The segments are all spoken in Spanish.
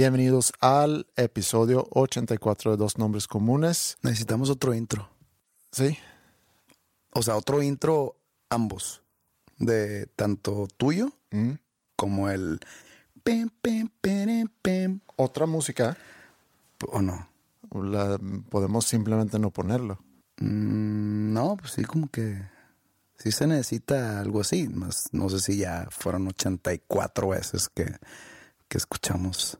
Bienvenidos al episodio 84 de Dos Nombres Comunes. Necesitamos otro intro. Sí, O sea, otro intro ambos. De tanto tuyo Mm. como el pim, pim, pim, pim. otra música. ¿O no? La, podemos simplemente no ponerlo. Mm, no, pues sí, como que sí se necesita algo así. Más, no sé si ya fueron 84 veces que, que escuchamos.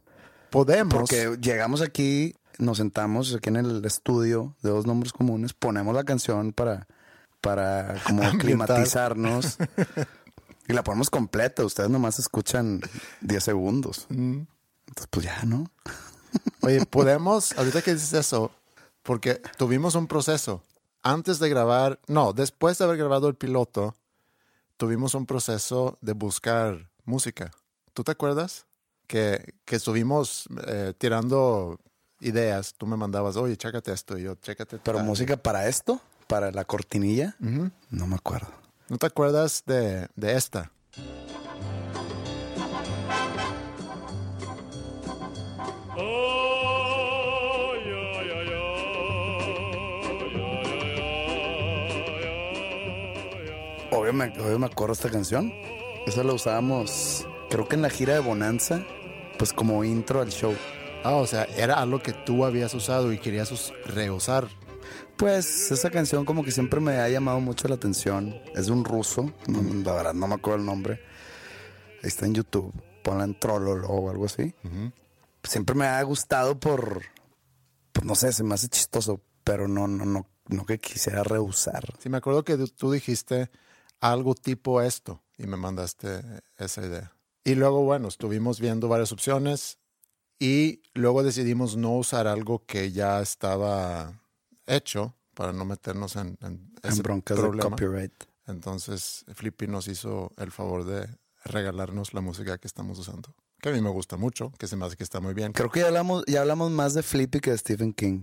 Podemos. Porque llegamos aquí, nos sentamos aquí en el estudio de dos nombres comunes, ponemos la canción para, para como climatizarnos y la ponemos completa. Ustedes nomás escuchan 10 segundos. Mm. Entonces, pues ya, ¿no? Oye, podemos, ahorita que dices eso, porque tuvimos un proceso. Antes de grabar, no, después de haber grabado el piloto, tuvimos un proceso de buscar música. ¿Tú te acuerdas? Que, que estuvimos eh, tirando ideas. Tú me mandabas, oye, chécate esto, y yo, chécate. Pero tal". música para esto, para la cortinilla, no me acuerdo. ¿No te acuerdas de, de esta? Obvio me, obvio me acuerdo esta canción. Esa la usábamos, creo que en la gira de Bonanza, pues como intro al show. Ah, o sea, era algo que tú habías usado y querías us- reusar. Pues esa canción como que siempre me ha llamado mucho la atención. Es de un ruso, no, la verdad no me acuerdo el nombre. Está en YouTube. Ponla en Trololo o algo así. Siempre me ha gustado por, no sé, se me hace chistoso, pero no, no, no, no que quisiera rehusar. Sí, me acuerdo que tú dijiste algo tipo esto y me mandaste esa idea. Y luego, bueno, estuvimos viendo varias opciones y luego decidimos no usar algo que ya estaba hecho para no meternos en, en En ese broncas de problema. copyright. Entonces, Flippy nos hizo el favor de regalarnos la música que estamos usando, que a mí me gusta mucho, que se me hace que está muy bien. Creo que ya hablamos, ya hablamos más de Flippy que de Stephen King.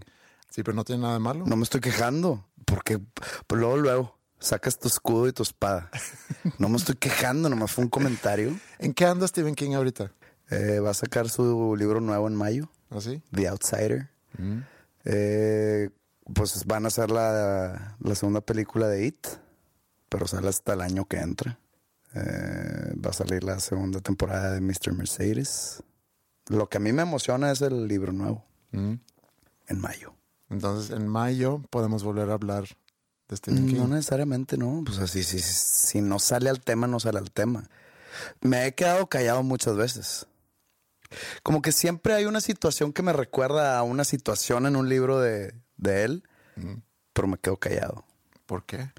Sí, pero no tiene nada de malo. No me estoy quejando, porque pues luego, luego, sacas tu escudo y tu espada. No me estoy quejando, nomás fue un comentario. ¿En qué anda Stephen King ahorita? Eh, va a sacar su libro nuevo en mayo, ¿Así? The Outsider. Eh, pues van a hacer la, la segunda película de It, pero sale hasta el año que entra. Eh, va a salir la segunda temporada de Mr. Mercedes. Lo que a mí me emociona es el libro nuevo, Mm. en mayo. Entonces, en mayo podemos volver a hablar de Stephen King. No necesariamente, no. Pues así, si, si no sale al tema, no sale al tema. Me he quedado callado muchas veces. Como que siempre hay una situación que me recuerda a una situación en un libro de, de él, pero me quedo callado. ¿Por qué?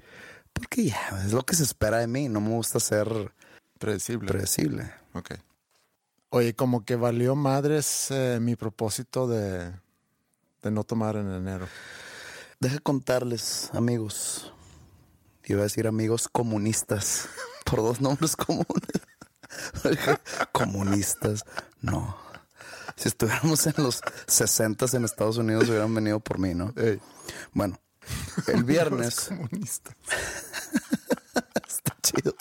Porque ya, es lo que se espera de mí. No me gusta ser Predecible. predecible. ok. Oye, como que valió madres eh, mi propósito de, de no tomar en enero. Deja contarles, amigos. Iba a decir amigos comunistas, por dos nombres comunes. comunistas, no. Si estuviéramos en los 60 en Estados Unidos, hubieran venido por mí, ¿no? Ey. Bueno, el viernes. Comunista. Está chido.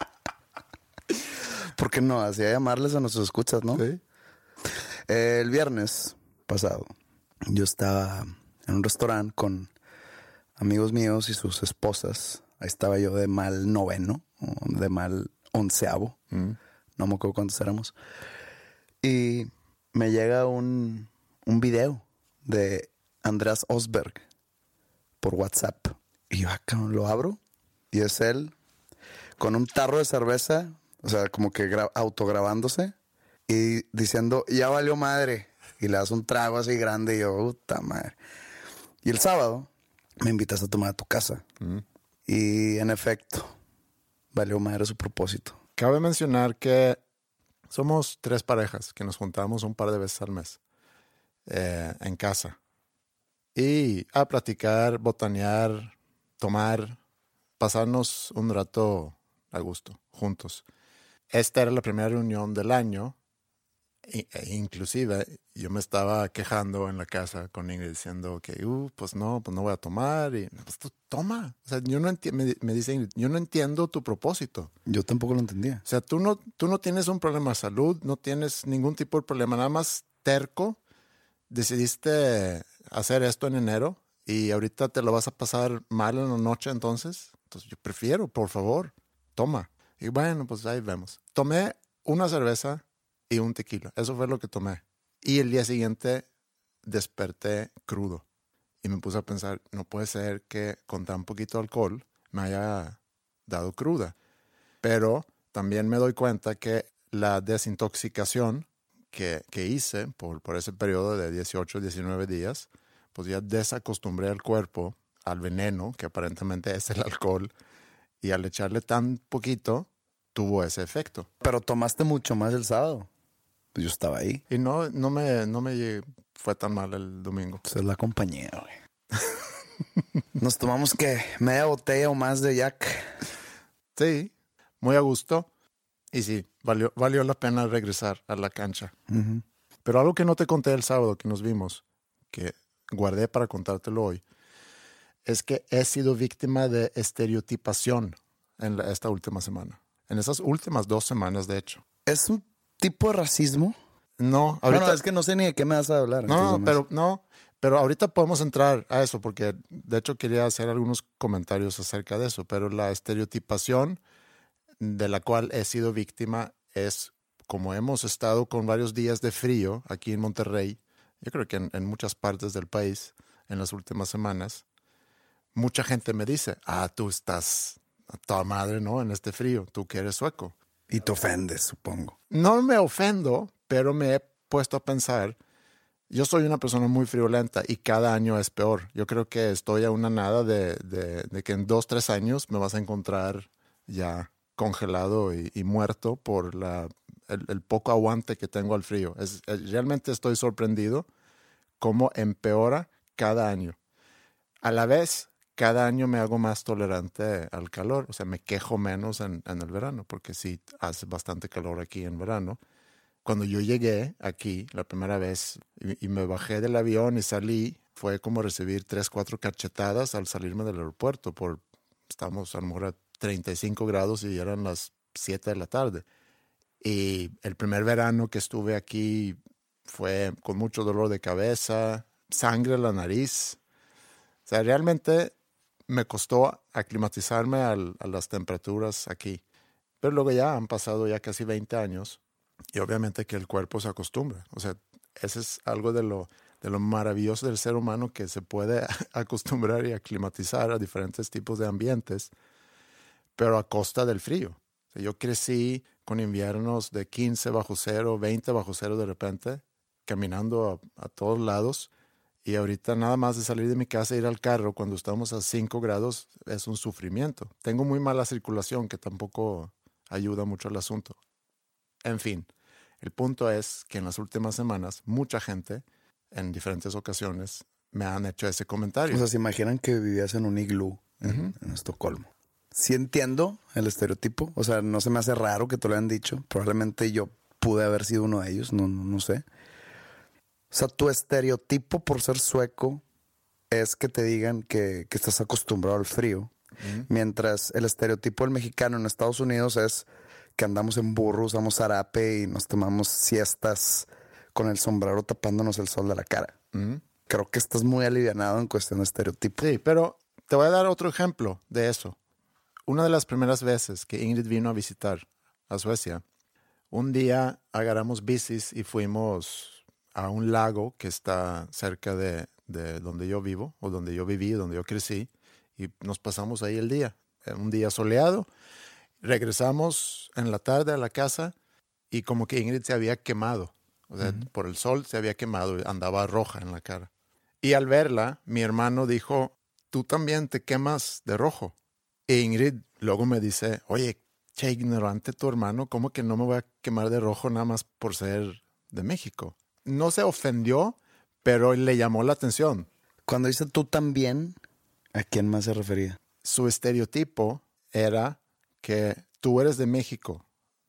¿Por qué no? Hacía llamarles a nuestros escuchas, ¿no? Sí. El viernes pasado, yo estaba en un restaurante con amigos míos y sus esposas. Ahí estaba yo de mal noveno, de mal onceavo. no me acuerdo cuántos éramos. Y me llega un, un video de Andreas Osberg por WhatsApp. Y yo acá lo abro y es él con un tarro de cerveza, o sea, como que gra- autograbándose y diciendo, ya valió madre. Y le das un trago así grande y yo, puta madre. Y el sábado me invitas a tomar a tu casa. Y en efecto, valió madre su propósito. Cabe mencionar que somos tres parejas que nos juntamos un par de veces al mes eh, en casa y a platicar, botanear, tomar, pasarnos un rato a gusto, juntos. Esta era la primera reunión del año inclusive yo me estaba quejando en la casa con Ingrid diciendo que, uh, pues no, pues no voy a tomar y pues tú toma. O sea, yo no me, me dice Ingrid, yo no entiendo tu propósito. Yo tampoco lo entendía. O sea, tú no, tú no tienes un problema de salud, no tienes ningún tipo de problema, nada más terco. Decidiste hacer esto en enero y ahorita te lo vas a pasar mal en la noche entonces. Entonces yo prefiero, por favor, toma. Y bueno, pues ahí vemos. Tomé una cerveza y un tequila. Eso fue lo que tomé. Y el día siguiente desperté crudo. Y me puse a pensar, no puede ser que con tan poquito alcohol me haya dado cruda. Pero también me doy cuenta que la desintoxicación que, que hice por, por ese periodo de 18, 19 días, pues ya desacostumbré al cuerpo al veneno, que aparentemente es el alcohol, y al echarle tan poquito, tuvo ese efecto. Pero tomaste mucho más el sábado. Pues yo estaba ahí. Y no, no, me, no me fue tan mal el domingo. Pues es la compañía, güey. Nos tomamos que media botella o más de Jack. Sí, muy a gusto. Y sí, valió, valió la pena regresar a la cancha. Pero algo que no te conté el sábado que nos vimos, que guardé para contártelo hoy, es que he sido víctima de estereotipación en la- esta última semana. En esas últimas dos semanas, de hecho. ¿Es un tipo de racismo? No, Ahorita ahorita es que no sé ni de qué me vas a hablar. No, pero no, pero ahorita podemos entrar a eso porque de hecho quería hacer algunos comentarios acerca de eso, pero la estereotipación de la cual he sido víctima es como hemos estado con varios días de frío aquí en Monterrey, yo creo que en, en muchas partes del país en las últimas semanas, mucha gente me dice, ah, tú estás a toda madre, ¿no? En este frío, tú que eres sueco. Y te ofendes, supongo. No me ofendo, pero me he puesto a pensar, yo soy una persona muy friolenta y cada año es peor. Yo creo que estoy a una nada de, de- que en dos, tres años me vas a encontrar ya congelado y, muerto por la, el, poco aguante que tengo al frío. Realmente estoy sorprendido cómo empeora cada año. A la vez, cada año me hago más tolerante al calor, o sea, me quejo menos en, en el verano, porque sí hace bastante calor aquí en verano. Cuando yo llegué aquí la primera vez y, y me bajé del avión y salí, fue como recibir tres, cuatro cachetadas al salirme del aeropuerto, por, estamos a lo mejor a 35 grados y eran las 7 de la tarde. Y el primer verano que estuve aquí fue con mucho dolor de cabeza, sangre en la nariz. O sea, realmente me costó aclimatizarme a las temperaturas aquí. Pero luego ya han pasado ya casi 20 años y obviamente que el cuerpo se acostumbra. O sea, ese es algo de lo, de lo maravilloso del ser humano que se puede acostumbrar y aclimatizar a diferentes tipos de ambientes, pero a costa del frío. O yo crecí con inviernos de 15 bajo cero, 20 bajo cero de repente, caminando a todos lados. Y ahorita nada más de salir de mi casa e ir al carro cuando estamos a 5 grados es un sufrimiento. Tengo muy mala circulación que tampoco ayuda mucho al asunto. En fin, el punto es que en las últimas semanas mucha gente en diferentes ocasiones me han hecho ese comentario. O sea, se imaginan que vivías en un iglú en, en Estocolmo. Sí entiendo el estereotipo. O sea, no se me hace raro que te lo hayan dicho. Probablemente yo pude haber sido uno de ellos. No, no, no sé. O sea, tu estereotipo por ser sueco es que te digan que, que estás acostumbrado al frío. Mientras el estereotipo del mexicano en Estados Unidos es que andamos en burro, usamos zarape y nos tomamos siestas con el sombrero tapándonos el sol de la cara. Creo que estás muy alivianado en cuestión de estereotipo. Sí, pero te voy a dar otro ejemplo de eso. Una de las primeras veces que Ingrid vino a visitar a Suecia, Un día agarramos bicis y fuimos a un lago que está cerca de, de donde yo vivo, o donde yo viví, donde yo crecí, y nos pasamos ahí el día. Un día soleado. Regresamos en la tarde a la casa y como que Ingrid se había quemado. O sea, por el sol se había quemado, andaba roja en la cara. Y al verla, mi hermano dijo, tú también te quemas de rojo. E Ingrid luego me dice, oye, che, ignorante tu hermano, ¿cómo que no me voy a quemar de rojo nada más por ser de México? No se ofendió, pero le llamó la atención. Cuando dice tú también, ¿a quién más se refería? Su estereotipo era que tú eres de México,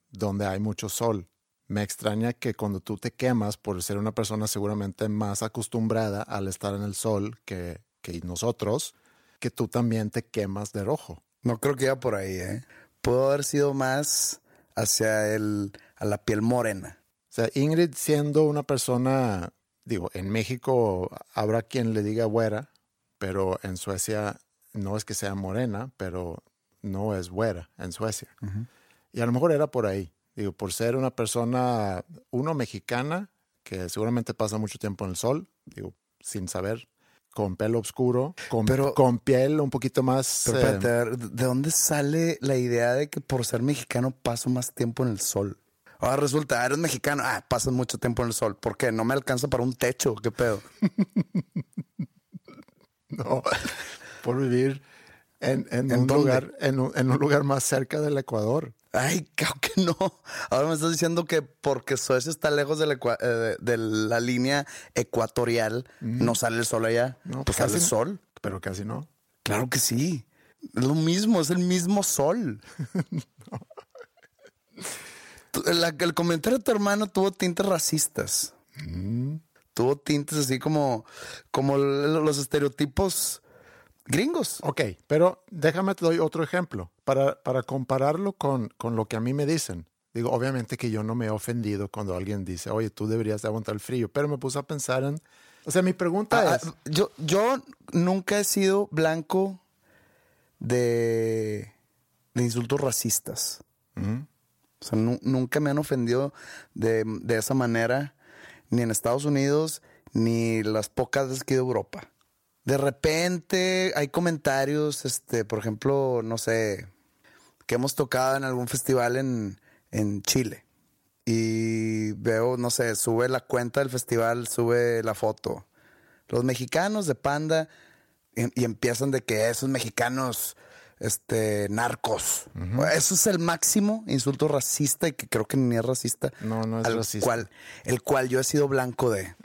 donde hay mucho sol. Me extraña que cuando tú te quemas por ser una persona seguramente más acostumbrada al estar en el sol que, que nosotros, que tú también te quemas de rojo. No creo que iba por ahí, ¿eh? Pudo haber sido más hacia el, a la piel morena. O sea, Ingrid siendo una persona, digo, en México habrá quien le diga güera, pero en Suecia no es que sea morena, pero no es güera en Suecia. Y a lo mejor era por ahí, digo, por ser una persona, uno mexicana, que seguramente pasa mucho tiempo en el sol, digo, sin saber, con pelo oscuro, con, Pero- con piel un poquito más... Pero eh, espérate, ¿de dónde sale la idea de que por ser mexicano paso más tiempo en el sol? Ahora resulta, eres mexicano, ah, pasas mucho tiempo en el sol. ¿Por qué? ¿No me alcanza para un techo? ¿Qué pedo? No, por vivir en, en ¿En un dónde? lugar, en un, en un lugar más cerca del Ecuador. Ay, claro que no. Ahora me estás diciendo que porque Suecia está lejos de la, ecua- eh, de la línea ecuatorial, no sale el sol allá. No, pues sale el no. sol. Pero casi no. Claro que sí. Es lo mismo, es el mismo sol. Tu- la- el comentario de tu hermano tuvo tintes racistas. Tuvo tintes así como, como los estereotipos gringos. Ok, pero déjame te doy otro ejemplo para, para compararlo con, con lo que a mí me dicen. Digo, obviamente que yo no me he ofendido cuando alguien dice, oye, tú deberías de aguantar el frío, pero me puse a pensar en... O sea, mi pregunta Ah, es... ah, yo, yo nunca he sido blanco de, de insultos racistas. O sea, nu- nunca me han ofendido de, de esa manera, ni en Estados Unidos, ni las pocas veces que he ido a Europa. De repente hay comentarios, este, por ejemplo, no sé, que hemos tocado en algún festival en, en Chile. Y veo, no sé, sube la cuenta del festival, sube la foto. Los mexicanos de Panda y empiezan de que esos mexicanos, este, narcos. Eso es el máximo insulto racista y que creo que ni es racista. No, no es al racista. Cual, el cual yo he sido blanco de.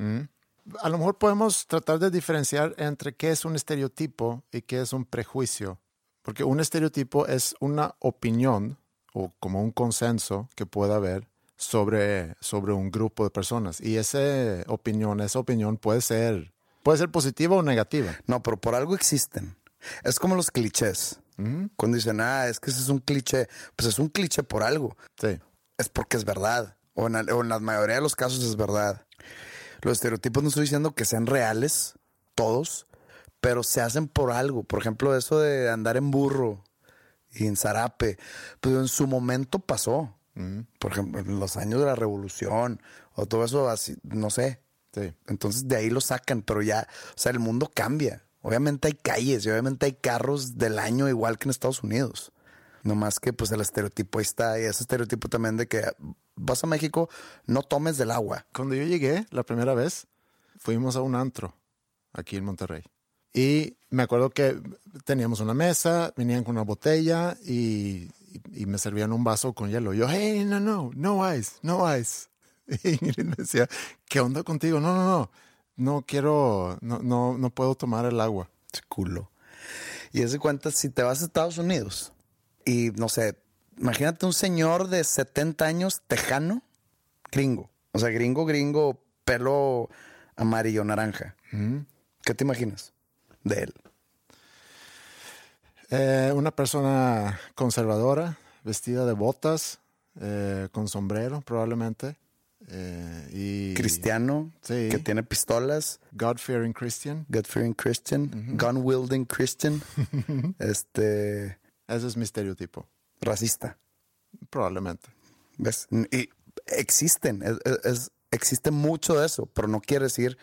A lo mejor podemos tratar de diferenciar entre qué es un estereotipo y qué es un prejuicio. Porque un estereotipo es una opinión o como un consenso que pueda haber sobre, sobre un grupo de personas. Y esa opinión, esa opinión puede ser, puede ser positiva o negativa. No, pero por algo existen. Es como los clichés. Cuando dicen, ah, es que ese es un cliché. Pues es un cliché por algo. Sí. es porque es verdad. O en, o en la mayoría de los casos es verdad. Los estereotipos no estoy diciendo que sean reales, todos, pero se hacen por algo. Por ejemplo, eso de andar en burro y en zarape, pues en su momento pasó. Por ejemplo, en los años de la revolución o todo eso así, no sé. Sí. Entonces de ahí lo sacan, pero ya, o sea, el mundo cambia. Obviamente hay calles y obviamente hay carros del año igual que en Estados Unidos. No más que pues el estereotipo ahí está y ese estereotipo también de que vas a México, no tomes del agua. Cuando yo llegué la primera vez, fuimos a un antro aquí en Monterrey. Y me acuerdo que teníamos una mesa, venían con una botella y, me servían un vaso con hielo. Yo, hey, no, no, no ice, no ice. Y me decía, ¿qué onda contigo? No, no, no, no quiero, no, no, no puedo tomar el agua. Culo. Y ese cuenta, si te vas a Estados Unidos y no sé, imagínate un señor de 70 años, tejano, gringo. O sea, gringo, gringo, pelo amarillo, naranja. ¿Qué te imaginas de él? Eh, una persona conservadora, vestida de botas, eh, con sombrero probablemente. Eh, y Cristiano, Sí. que tiene pistolas. God-fearing Christian. God-fearing Christian, gun-wielding Christian, este, Ese es mi estereotipo, racista. probablemente. ¿Ves? Y existen, es, es- existe mucho de eso, pero no quiere decir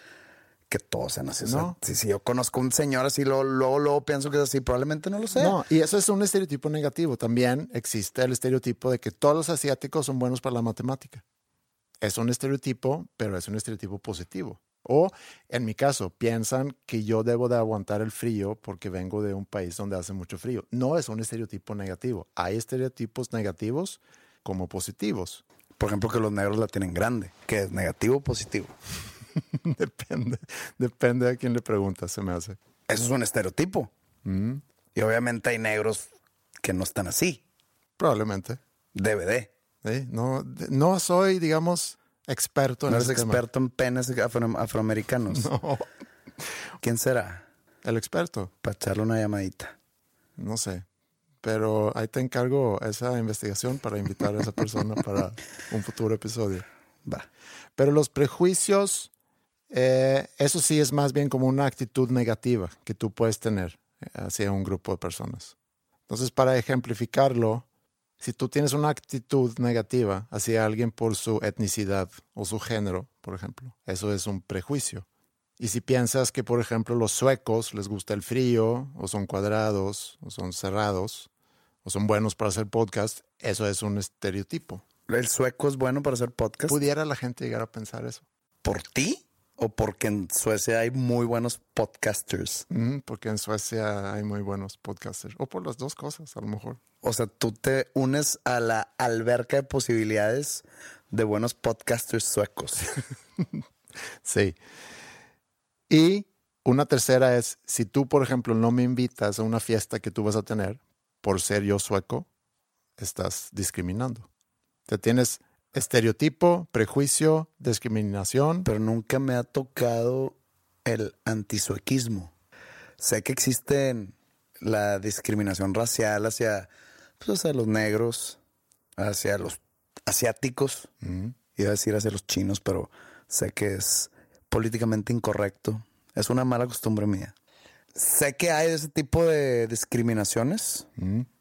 que todos sean así. O sea, No. si, si yo conozco un señor así, luego, luego, luego pienso que es así, probablemente no lo sea. No, y eso es un estereotipo negativo. También existe el estereotipo de que todos los asiáticos son buenos para la matemática. Es un estereotipo, pero es un estereotipo positivo. O, en mi caso, piensan que yo debo de aguantar el frío porque vengo de un país donde hace mucho frío. No es un estereotipo negativo. Hay estereotipos negativos como positivos. Por ejemplo, que los negros la tienen grande, que es negativo o positivo. depende, depende a quién le preguntas, se me hace. Eso es un estereotipo. Y obviamente hay negros que no están así. Probablemente. DVD. ¿Sí? No, no soy, digamos, experto en No eres tema. experto en penes afro- afroamericanos. No, ¿Quién será? el experto. Para echarle una llamadita. No sé. Pero ahí te encargo esa investigación para invitar a esa persona para un futuro episodio. Va. Pero los prejuicios, eh, eso sí es más bien como una actitud negativa que tú puedes tener eh, hacia un grupo de personas. Entonces, para ejemplificarlo, si tú tienes una actitud negativa hacia alguien por su etnicidad o su género, por ejemplo, eso es un prejuicio. Y si piensas que, por ejemplo, los suecos les gusta el frío, o son cuadrados, o son cerrados, o son buenos para hacer podcast, eso es un estereotipo. ¿El sueco es bueno para hacer podcast? ¿Pudiera la gente llegar a pensar eso? ¿Por ti? ¿O porque en Suecia hay muy buenos podcasters? Porque en Suecia hay muy buenos podcasters. O por las dos cosas, a lo mejor. O sea, tú te unes a la alberca de posibilidades de buenos podcasters suecos. Sí. Y una tercera es, si tú, por ejemplo, no me invitas a una fiesta que tú vas a tener por ser yo sueco, estás discriminando. Te tienes estereotipo, prejuicio, discriminación. Pero nunca me ha tocado el antisuequismo. Sé que existe la discriminación racial hacia, pues, hacia los negros, hacia los asiáticos, iba a decir hacia los chinos, pero sé que es políticamente incorrecto. Es una mala costumbre mía. Sé que hay ese tipo de discriminaciones.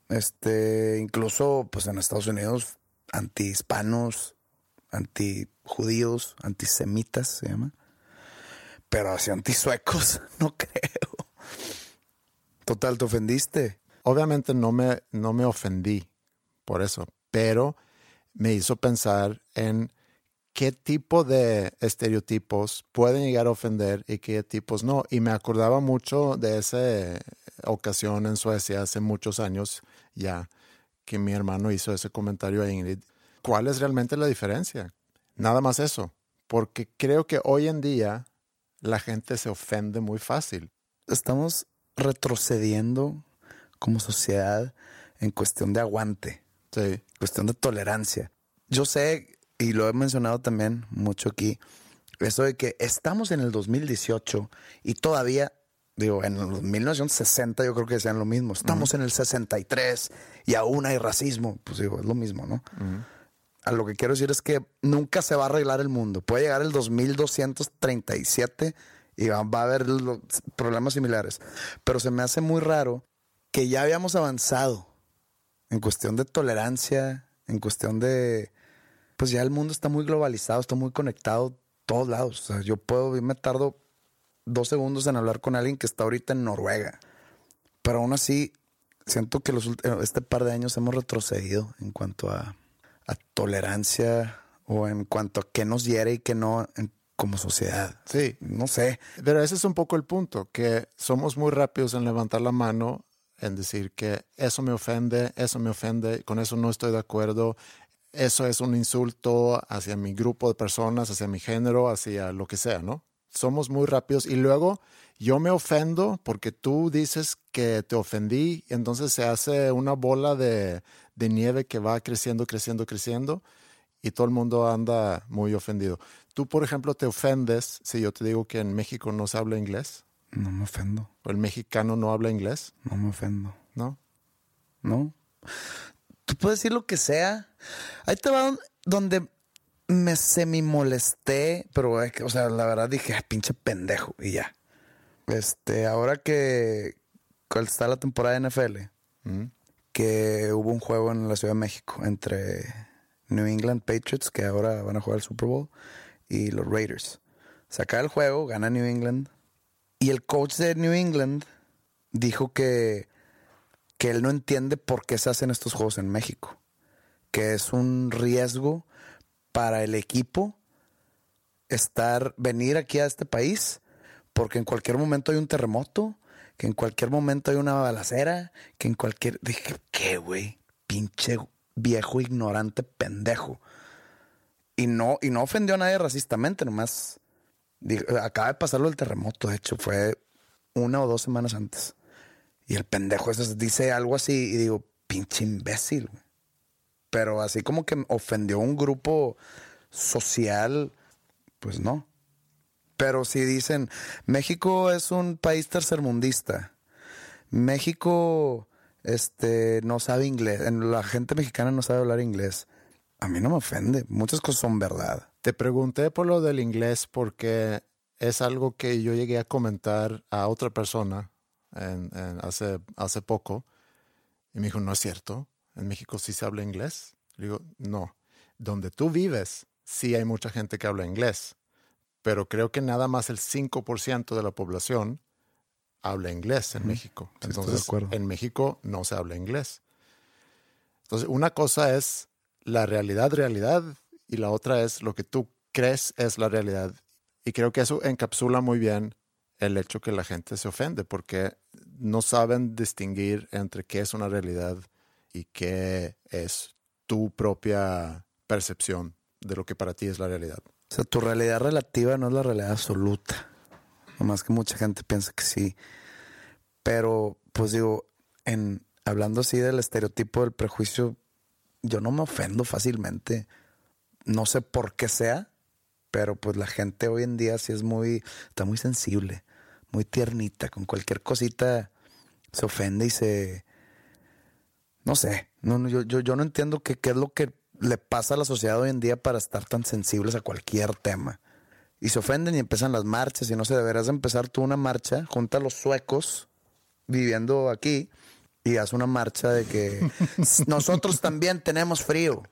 Este, incluso pues en Estados Unidos, anti-hispanos, anti-judíos, antisemitas se llama. Pero hacia antisuecos, no creo. Total, te ofendiste. Obviamente no me, no me ofendí por eso, pero me hizo pensar en qué tipo de estereotipos pueden llegar a ofender y qué tipos no. Y me acordaba mucho de esa ocasión en Suecia hace muchos años ya que mi hermano hizo ese comentario a Ingrid. ¿Cuál es realmente la diferencia? Nada más eso, porque creo que hoy en día la gente se ofende muy fácil. Estamos retrocediendo como sociedad en cuestión de aguante, Sí. cuestión de tolerancia. Yo sé, y lo he mencionado también mucho aquí, eso de que estamos en el 2018 y todavía, digo, en el 1960 yo creo que decían lo mismo, estamos en el 63 y aún hay racismo, pues digo, es lo mismo, ¿no? A lo que quiero decir es que nunca se va a arreglar el mundo. Puede llegar el 2237 y va, va a haber los problemas similares. Pero se me hace muy raro que ya habíamos avanzado en cuestión de tolerancia, en cuestión de... Pues ya el mundo está muy globalizado, está muy conectado todos lados. O sea, yo puedo, me tardo dos segundos en hablar con alguien que está ahorita en Noruega. Pero aún así, siento que los, este par de años hemos retrocedido en cuanto a, a tolerancia o en cuanto a qué nos hiere y qué no en- como sociedad. Sí. No sé. Pero ese es un poco el punto, que somos muy rápidos en levantar la mano, en decir que eso me ofende, eso me ofende, con eso no estoy de acuerdo, eso es un insulto hacia mi grupo de personas, hacia mi género, hacia lo que sea, ¿no? Somos muy rápidos y luego yo me ofendo porque tú dices que te ofendí, entonces se hace una bola de, de nieve que va creciendo, creciendo, creciendo y todo el mundo anda muy ofendido. Tú, por ejemplo, te ofendes si yo te digo que en México no se habla inglés No me ofendo. o el mexicano no habla inglés, No me ofendo. ¿no? ¿no? Tú puedes decir lo que sea. Ahí te va don- donde me semi molesté, pero, es que, o sea, la verdad dije, "Ay, pinche pendejo, y ya. Este, ahora que que está la temporada de NFL, que hubo un juego en la Ciudad de México entre New England Patriots, que ahora van a jugar el Super Bowl, y los Raiders. Se acaba el juego, gana New England. Y el coach de New England dijo que, que él no entiende por qué se hacen estos juegos en México. Que es un riesgo para el equipo estar, venir aquí a este país, porque en cualquier momento hay un terremoto, que en cualquier momento hay una balacera, que en cualquier. Dije, ¿qué, güey? Pinche viejo ignorante pendejo. Y no, y no ofendió a nadie racistamente, nomás. acaba de pasarlo el terremoto, de hecho, fue una o dos semanas antes. Y el pendejo dice algo así y digo, pinche imbécil. Pero así como que ofendió un grupo social, pues no. Pero si dicen, México es un país tercermundista. México este, no sabe inglés. La gente mexicana no sabe hablar inglés. A mí no me ofende. Muchas cosas son verdad. Te pregunté por lo del inglés porque es algo que yo llegué a comentar a otra persona hace, hace poco. Y me dijo, no es cierto. En México sí se habla inglés. Le digo, no. Donde tú vives, sí hay mucha gente que habla inglés. Pero creo que nada más el 5% de la población habla inglés en México. Entonces, en México no se habla inglés. Entonces, una cosa es la realidad, realidad, y la otra es lo que tú crees es la realidad. Y creo que eso encapsula muy bien el hecho que la gente se ofende, porque no saben distinguir entre qué es una realidad y qué es tu propia percepción de lo que para ti es la realidad. O sea, tu realidad relativa no es la realidad absoluta. Nomás que mucha gente piensa que sí. Pero, pues digo, en hablando así del estereotipo del prejuicio, yo no me ofendo fácilmente. No sé por qué sea, pero pues la gente hoy en día sí es muy, está muy sensible, muy tiernita, con cualquier cosita se ofende y se, no sé, no, yo, yo, yo no entiendo qué, es lo que le pasa a la sociedad hoy en día para estar tan sensibles a cualquier tema. Y se ofenden y empiezan las marchas y no sé, deberás empezar tú una marcha, junta a los suecos viviendo aquí y haz una marcha de que nosotros también tenemos frío.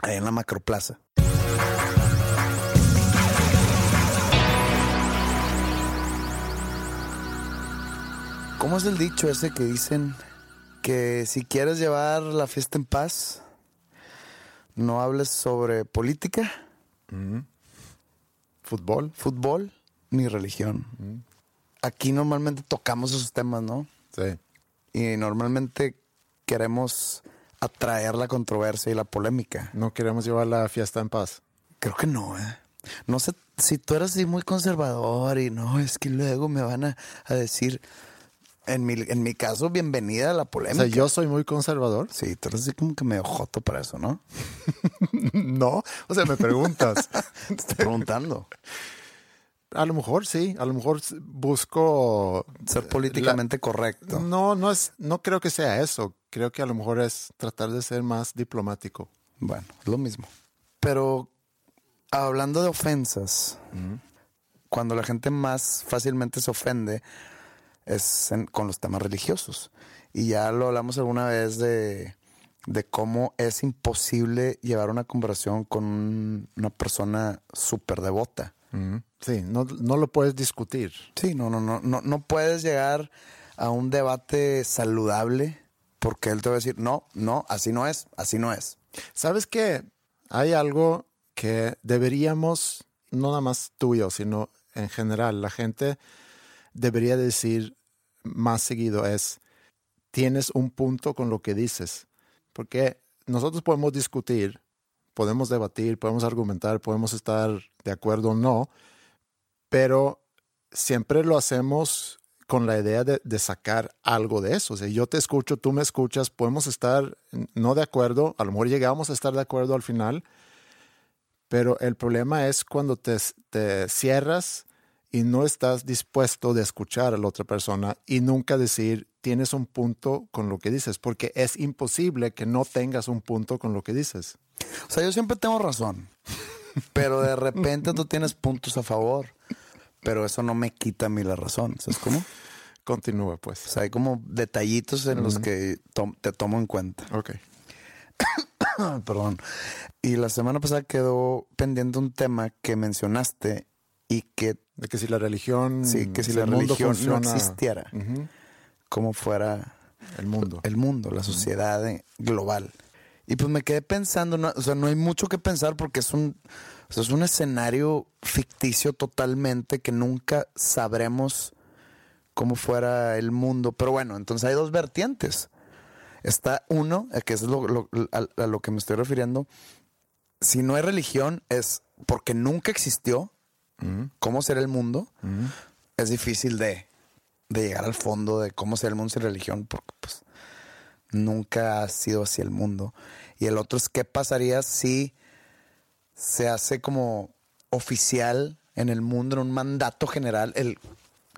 Ahí en la macroplaza. ¿Cómo es el dicho ese que dicen que si quieres llevar la fiesta en paz, no hables sobre política? fútbol, fútbol ni religión. Aquí normalmente tocamos esos temas, ¿no? Sí. Y normalmente queremos atraer la controversia y la polémica. No queremos llevar la fiesta en paz. Creo que no, ¿eh? No sé, si tú eres así muy conservador y no, es que luego me van a, decir, en mi, en mi caso, bienvenida a la polémica. O sea, yo soy muy conservador. Sí, tú eres así como que me joto para eso, ¿no? no, o sea, me preguntas. Te estoy preguntando. A lo mejor sí, a lo mejor busco ser políticamente correcto. No, no es, no creo que sea eso. Creo que a lo mejor es tratar de ser más diplomático. Bueno, es lo mismo. Pero hablando de ofensas, cuando la gente más fácilmente se ofende es con los temas religiosos. Y ya lo hablamos alguna vez de de cómo es imposible llevar una conversación con una persona súper devota. Sí, no, no, lo puedes discutir. Sí, no, no, no, no, no puedes llegar a un debate saludable porque él te va a decir, no, no, así no es, así no es. ¿Sabes qué? Hay algo que deberíamos, no nada más tú y yo, sino en general, la gente debería decir más seguido es, tienes un punto con lo que dices. Porque nosotros podemos discutir, podemos debatir, podemos argumentar, podemos estar de acuerdo o no, pero siempre lo hacemos con la idea de, sacar algo de eso. O sea, yo te escucho, tú me escuchas, podemos estar no de acuerdo, a lo mejor llegamos a estar de acuerdo al final, pero el problema es cuando te, te cierras y no estás dispuesto de escuchar a la otra persona y nunca decir, tienes un punto con lo que dices, porque es imposible que no tengas un punto con lo que dices. O sea, yo siempre tengo razón, pero de repente tú tienes puntos a favor, pero eso no me quita a mí la razón, ¿sabes cómo? Continúa, pues. O sea, hay como detallitos en los que te tomo en cuenta. Ok. Perdón. Y la semana pasada quedó pendiente un tema que mencionaste y que, De que si la religión. sí, que si la el mundo religión funciona- no existiera, cómo fuera El mundo. el mundo, la sociedad eh, global. Y pues me quedé pensando, no, o sea, no hay mucho que pensar porque es un, o sea, es un escenario ficticio totalmente que nunca sabremos cómo fuera el mundo. Pero bueno, entonces hay dos vertientes. Está uno, eh, que es lo, lo- a, a lo que me estoy refiriendo. Si no hay religión, es porque nunca existió. ¿Cómo será el mundo? Es difícil de, de llegar al fondo de cómo será el mundo sin religión, porque pues nunca ha sido así el mundo. Y el otro es qué pasaría si se hace como oficial en el mundo, en un mandato general, el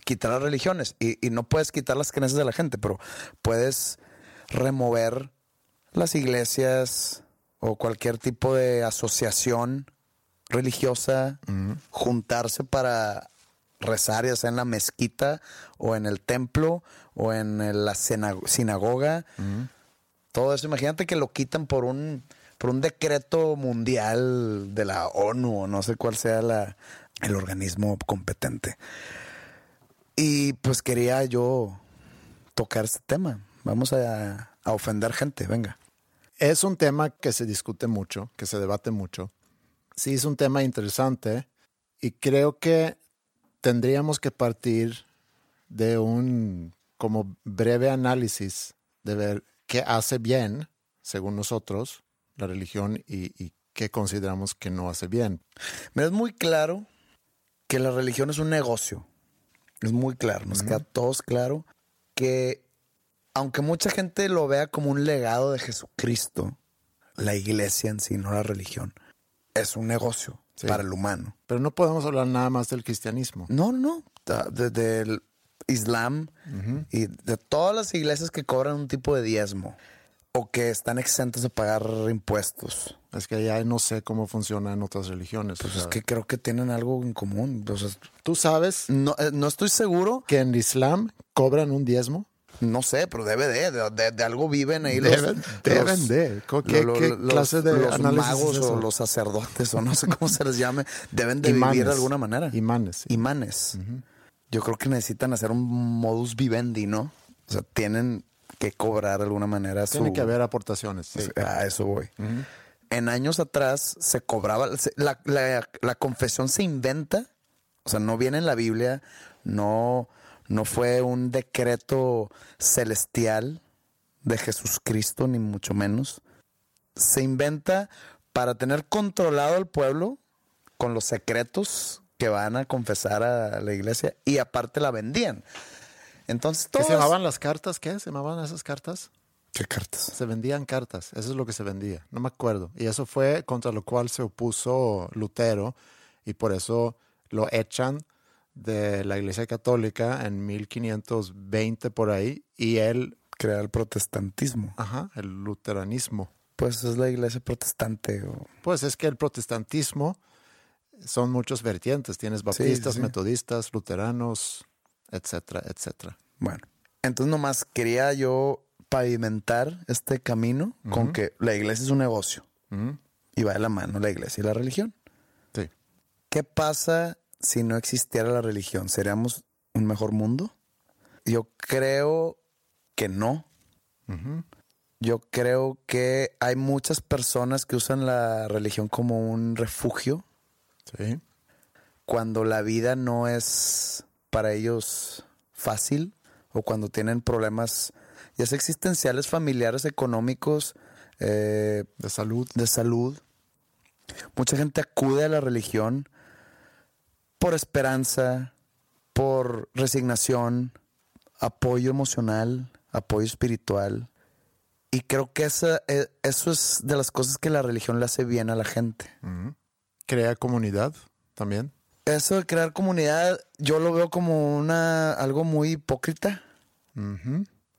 quitar las religiones. Y, y no puedes quitar las creencias de la gente, pero puedes remover las iglesias o cualquier tipo de asociación religiosa, juntarse para rezar, ya sea en la mezquita o en el templo o en la sinagoga. Todo eso, imagínate que lo quitan por un, por un decreto mundial de la ONU o no sé cuál sea la, el organismo competente. Y pues quería yo tocar este tema. Vamos a, a ofender gente, venga. Es un tema que se discute mucho, que se debate mucho. Sí, es un tema interesante y creo que tendríamos que partir de un como breve análisis de ver qué hace bien, según nosotros, la religión y, y qué consideramos que no hace bien. Me es muy claro que la religión es un negocio. Es muy claro, nos queda a todos claro que aunque mucha gente lo vea como un legado de Jesucristo, la iglesia en sí, no la religión, es un negocio Sí. para el humano. Pero no podemos hablar nada más del cristianismo. No, no, no. Da- Desde el Islam y de todas las iglesias que cobran un tipo de diezmo o que están exentos de pagar impuestos. Es que ya no sé cómo funciona en otras religiones. Pues o es que creo que tienen algo en común. O sea, Tú sabes no, eh, no estoy seguro, que en Islam cobran un diezmo. No sé, pero debe de, de, de- de algo viven ahí los- Deben, deben los- de. ¿Qué, lo- qué los- clase de los magos es o los sacerdotes o no sé cómo se les llame, deben de vivir de alguna manera. Imanes, sí. Imanes. Yo creo que necesitan hacer un modus vivendi, ¿no? O sea, tienen que cobrar de alguna manera su... Tiene que haber aportaciones. sí. A eso voy. En años atrás se cobraba, la, la- la confesión se inventa, o sea, no viene en la Biblia, no, no fue un decreto celestial de Jesucristo, ni mucho menos. Se inventa para tener controlado al pueblo con los secretos que van a confesar a la iglesia y aparte la vendían. Entonces, ¿Qué se llamaban las cartas? ¿Qué se llamaban esas cartas? ¿Qué cartas? Se vendían cartas. Eso es lo que se vendía. No me acuerdo. Y eso fue contra lo cual se opuso Lutero y por eso lo echan de la Iglesia Católica en 1520 por ahí y él, Crear el protestantismo. ajá, el luteranismo. Pues es la iglesia protestante. o- Pues es que el protestantismo son muchos vertientes. Tienes bautistas, sí. metodistas, luteranos, etcétera, etcétera. Bueno, entonces nomás quería yo pavimentar este camino con que la iglesia es un negocio y va de la mano la iglesia y la religión. Sí. ¿Qué pasa si no existiera la religión? ¿Seríamos un mejor mundo? Yo creo que no. Yo creo que hay muchas personas que usan la religión como un refugio Sí. cuando la vida no es para ellos fácil o cuando tienen problemas ya sea existenciales, familiares, económicos, eh, De salud. de salud. Mucha gente acude a la religión por esperanza, por resignación, apoyo emocional, apoyo espiritual. Y creo que esa, eh, eso es de las cosas que la religión le hace bien a la gente. Crea comunidad también. Eso de crear comunidad, yo lo veo como una algo muy hipócrita,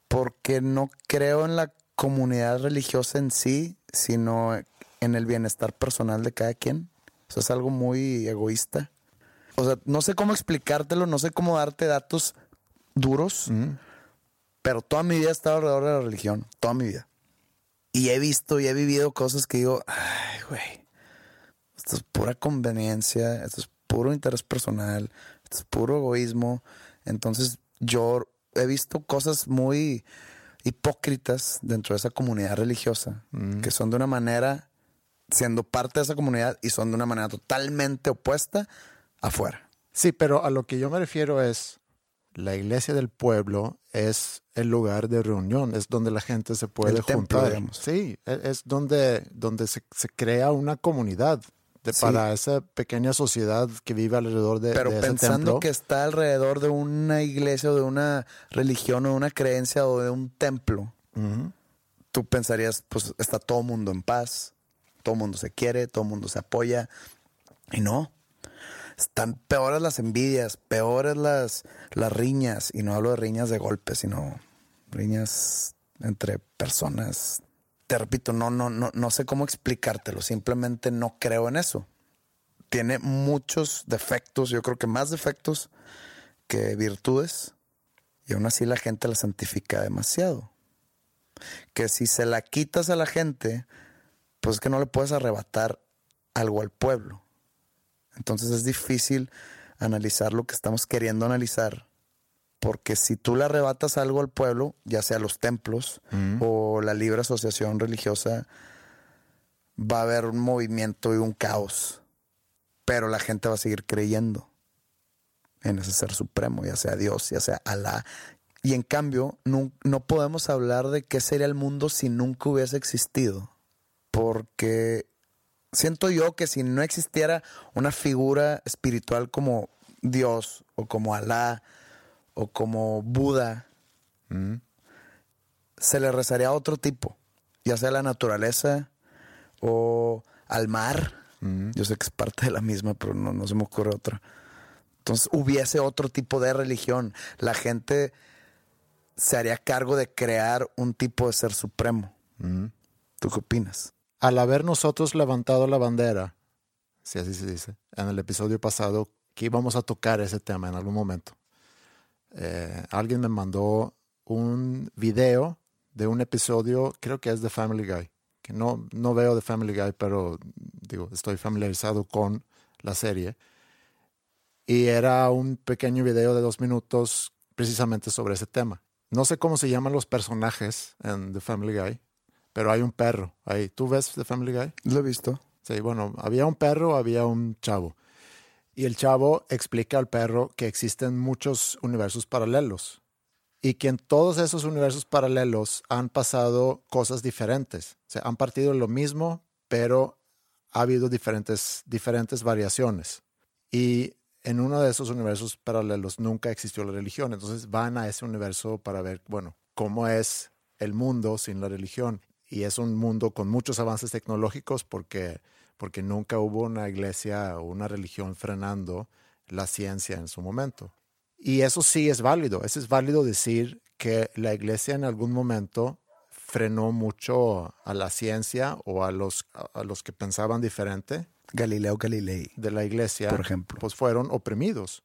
porque no creo en la comunidad religiosa en sí, sino en el bienestar personal de cada quien. O sea, es algo muy egoísta. O sea, no sé cómo explicártelo, no sé cómo darte datos duros, pero toda mi vida he estado alrededor de la religión, toda mi vida. Y he visto y he vivido cosas que digo, ay, güey, esto es pura conveniencia, esto es puro interés personal, esto es puro egoísmo. Entonces yo he visto cosas muy hipócritas dentro de esa comunidad religiosa, que son de una manera, siendo parte de esa comunidad, y son de una manera totalmente opuesta afuera. Sí, pero a lo que yo me refiero es, la iglesia del pueblo es el lugar de reunión, es donde la gente se puede El juntar. Sí, e- es donde, donde se, se crea una comunidad de- Sí. para esa pequeña sociedad que vive alrededor de, Pero de ese pensando templo. que está alrededor de una iglesia o de una religión o de una creencia o de un templo, tú pensarías, pues está todo mundo en paz, todo mundo se quiere, todo mundo se apoya. Y no. Están peores las envidias, peores las, las riñas. Y no hablo de riñas de golpes, sino riñas entre personas. Te repito, no, no, no, no sé cómo explicártelo. Simplemente no creo en eso. Tiene muchos defectos, yo creo que más defectos que virtudes. Y aún así la gente la santifica demasiado que si se la quitas a la gente, pues es que no le puedes arrebatar algo al pueblo. Entonces es difícil analizar lo que estamos queriendo analizar, porque si tú le arrebatas algo al pueblo, ya sea los templos o la libre asociación religiosa, va a haber un movimiento y un caos, pero la gente va a seguir creyendo en ese ser supremo, ya sea Dios, ya sea Alá. Y en cambio, no, no podemos hablar de qué sería el mundo si nunca hubiese existido. Porque siento yo que si no existiera una figura espiritual como Dios o como Alá o como Buda, se le rezaría a otro tipo, ya sea la naturaleza o al mar. Yo sé que es parte de la misma, pero no, no se me ocurre otra. Entonces hubiese otro tipo de religión. La gente se haría cargo de crear un tipo de ser supremo. ¿Tú qué opinas? Al haber nosotros levantado la bandera, si así se dice, en el episodio pasado, que íbamos a tocar ese tema en algún momento. Eh, alguien me mandó un video de un episodio, creo que es de Family Guy, que no, no veo de Family Guy, pero digo, estoy familiarizado con la serie. Y era un pequeño video de dos minutos precisamente sobre ese tema. No sé cómo se llaman los personajes en The Family Guy, pero hay un perro ahí. ¿Tú ves The Family Guy? Lo he visto. Sí, bueno, había un perro, había un chavo. Y el chavo explica al perro que existen muchos universos paralelos y que en todos esos universos paralelos han pasado cosas diferentes. O sea, han partido lo mismo, pero ha habido diferentes, diferentes variaciones. Y en uno de esos universos paralelos nunca existió la religión. Entonces van a ese universo para ver, bueno, cómo es el mundo sin la religión. Y es un mundo con muchos avances tecnológicos porque, porque nunca hubo una iglesia o una religión frenando la ciencia en su momento. Y eso sí es válido. Eso es válido decir que la iglesia en algún momento frenó mucho a la ciencia o a los, a los que pensaban diferente Galileo Galilei. de la iglesia, Por ejemplo. pues fueron oprimidos.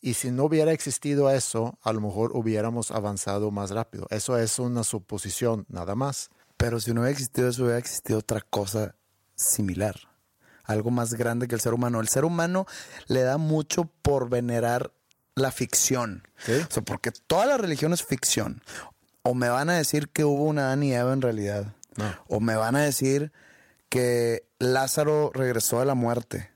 Y si no hubiera existido eso, a lo mejor hubiéramos avanzado más rápido. Eso es una suposición, nada más. Pero si no hubiera existido eso, hubiera existido otra cosa similar. Algo más grande que el ser humano. El ser humano le da mucho por venerar la ficción. Sí. O sea, porque toda la religión es ficción. O me van a decir que hubo una Adán y Eva en realidad. No. O me van a decir que Lázaro regresó de la muerte.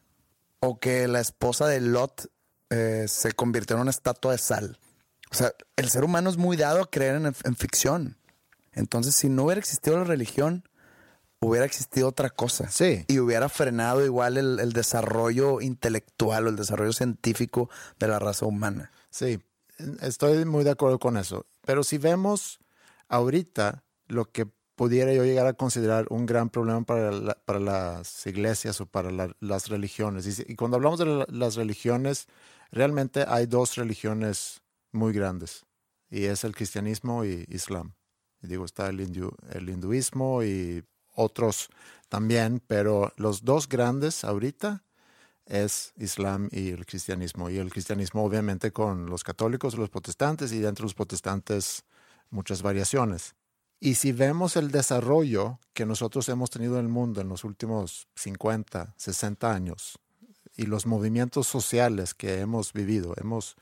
O que la esposa de Lot eh, se convirtió en una estatua de sal. O sea, el ser humano es muy dado a creer en, en ficción. Entonces, si no hubiera existido la religión, hubiera existido otra cosa. Sí. Y hubiera frenado igual el, el desarrollo intelectual o el desarrollo científico de la raza humana. Sí, estoy muy de acuerdo con eso. Pero si vemos ahorita lo que pudiera yo llegar a considerar un gran problema para, la- para las iglesias o para la- las religiones. Y, cuando hablamos de la- las religiones, realmente hay dos religiones muy grandes. Y es el cristianismo y islam. Digo, está el hinduismo y otros también, pero los dos grandes ahorita es Islam y el cristianismo. Y el cristianismo obviamente con los católicos, los protestantes y dentro de los protestantes muchas variaciones. Y si vemos el desarrollo que nosotros hemos tenido en el mundo en los últimos 50, 60 años y los movimientos sociales que hemos vivido, hemos,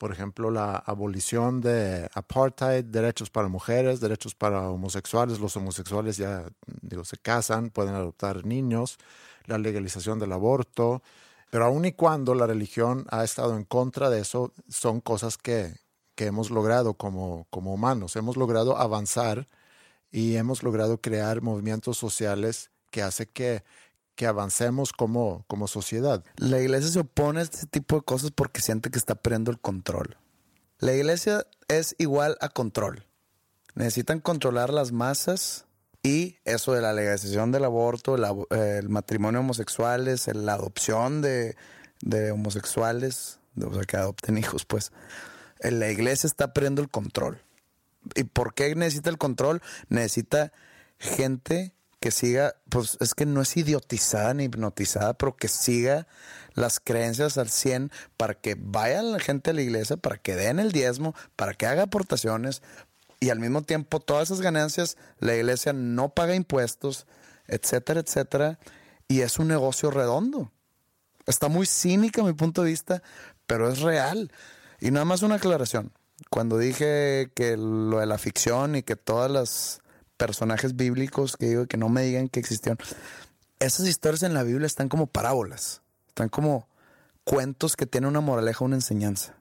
por ejemplo, la abolición de apartheid, derechos para mujeres, derechos para homosexuales, los homosexuales ya digo, se casan, pueden adoptar niños, la legalización del aborto, pero aun y cuando la religión ha estado en contra de eso, son cosas que, que hemos logrado como, como humanos, hemos logrado avanzar y hemos logrado crear movimientos sociales que hace que, que avancemos como, como sociedad. La iglesia se opone a este tipo de cosas porque siente que está perdiendo el control. La iglesia es igual a control. Necesitan controlar las masas y eso de la legalización del aborto, el, matrimonio homosexuales, la adopción de, de homosexuales, o sea, que adopten hijos, pues. La iglesia está perdiendo el control. ¿Y por qué necesita el control? Necesita gente que siga, pues es que no es idiotizada ni hipnotizada, pero que siga las creencias al 100 para que vaya la gente a la iglesia, para que den el diezmo, para que haga aportaciones y al mismo tiempo todas esas ganancias la iglesia no paga impuestos, etcétera, etcétera, y es un negocio redondo. Está muy cínica mi punto de vista, pero es real. Y nada más una aclaración cuando dije que lo de la ficción y que todas las personajes bíblicos que digo que no me digan que existieron, esas historias en la Biblia están como parábolas, están como cuentos que tienen una moraleja, una enseñanza.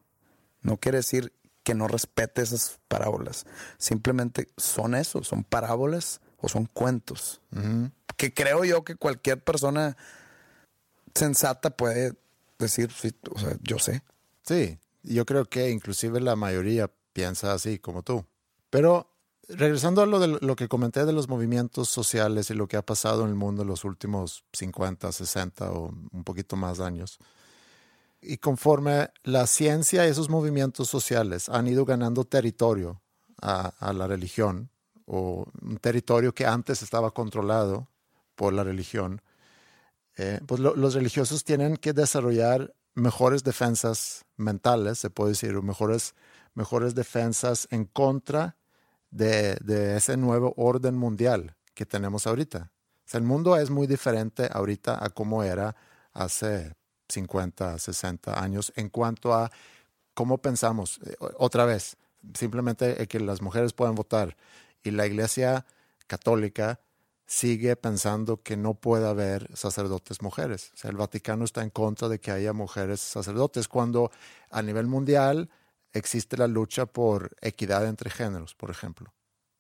No quiere decir que no respete esas parábolas, simplemente son eso, son parábolas o son cuentos. Que creo yo que cualquier persona sensata puede decir, o sea, yo sé. Sí, yo creo que inclusive la mayoría piensa así como tú. Pero regresando a lo, de lo que comenté de los movimientos sociales y lo que ha pasado en el mundo en los últimos 50, 60 o un poquito más años. Y conforme la ciencia y esos movimientos sociales han ido ganando territorio a, la religión, o un territorio que antes estaba controlado por la religión, eh, pues los religiosos tienen que desarrollar mejores defensas mentales, se puede decir, mejores, mejores defensas en contra de, ese nuevo orden mundial que tenemos ahorita. el mundo es muy diferente ahorita a como era hace 50, 60 años en cuanto a cómo pensamos. Eh, otra vez, simplemente que las mujeres puedan votar y la iglesia católica sigue pensando que no puede haber sacerdotes mujeres. El Vaticano está en contra de que haya mujeres sacerdotes cuando a nivel mundial existe la lucha por equidad entre géneros, por ejemplo.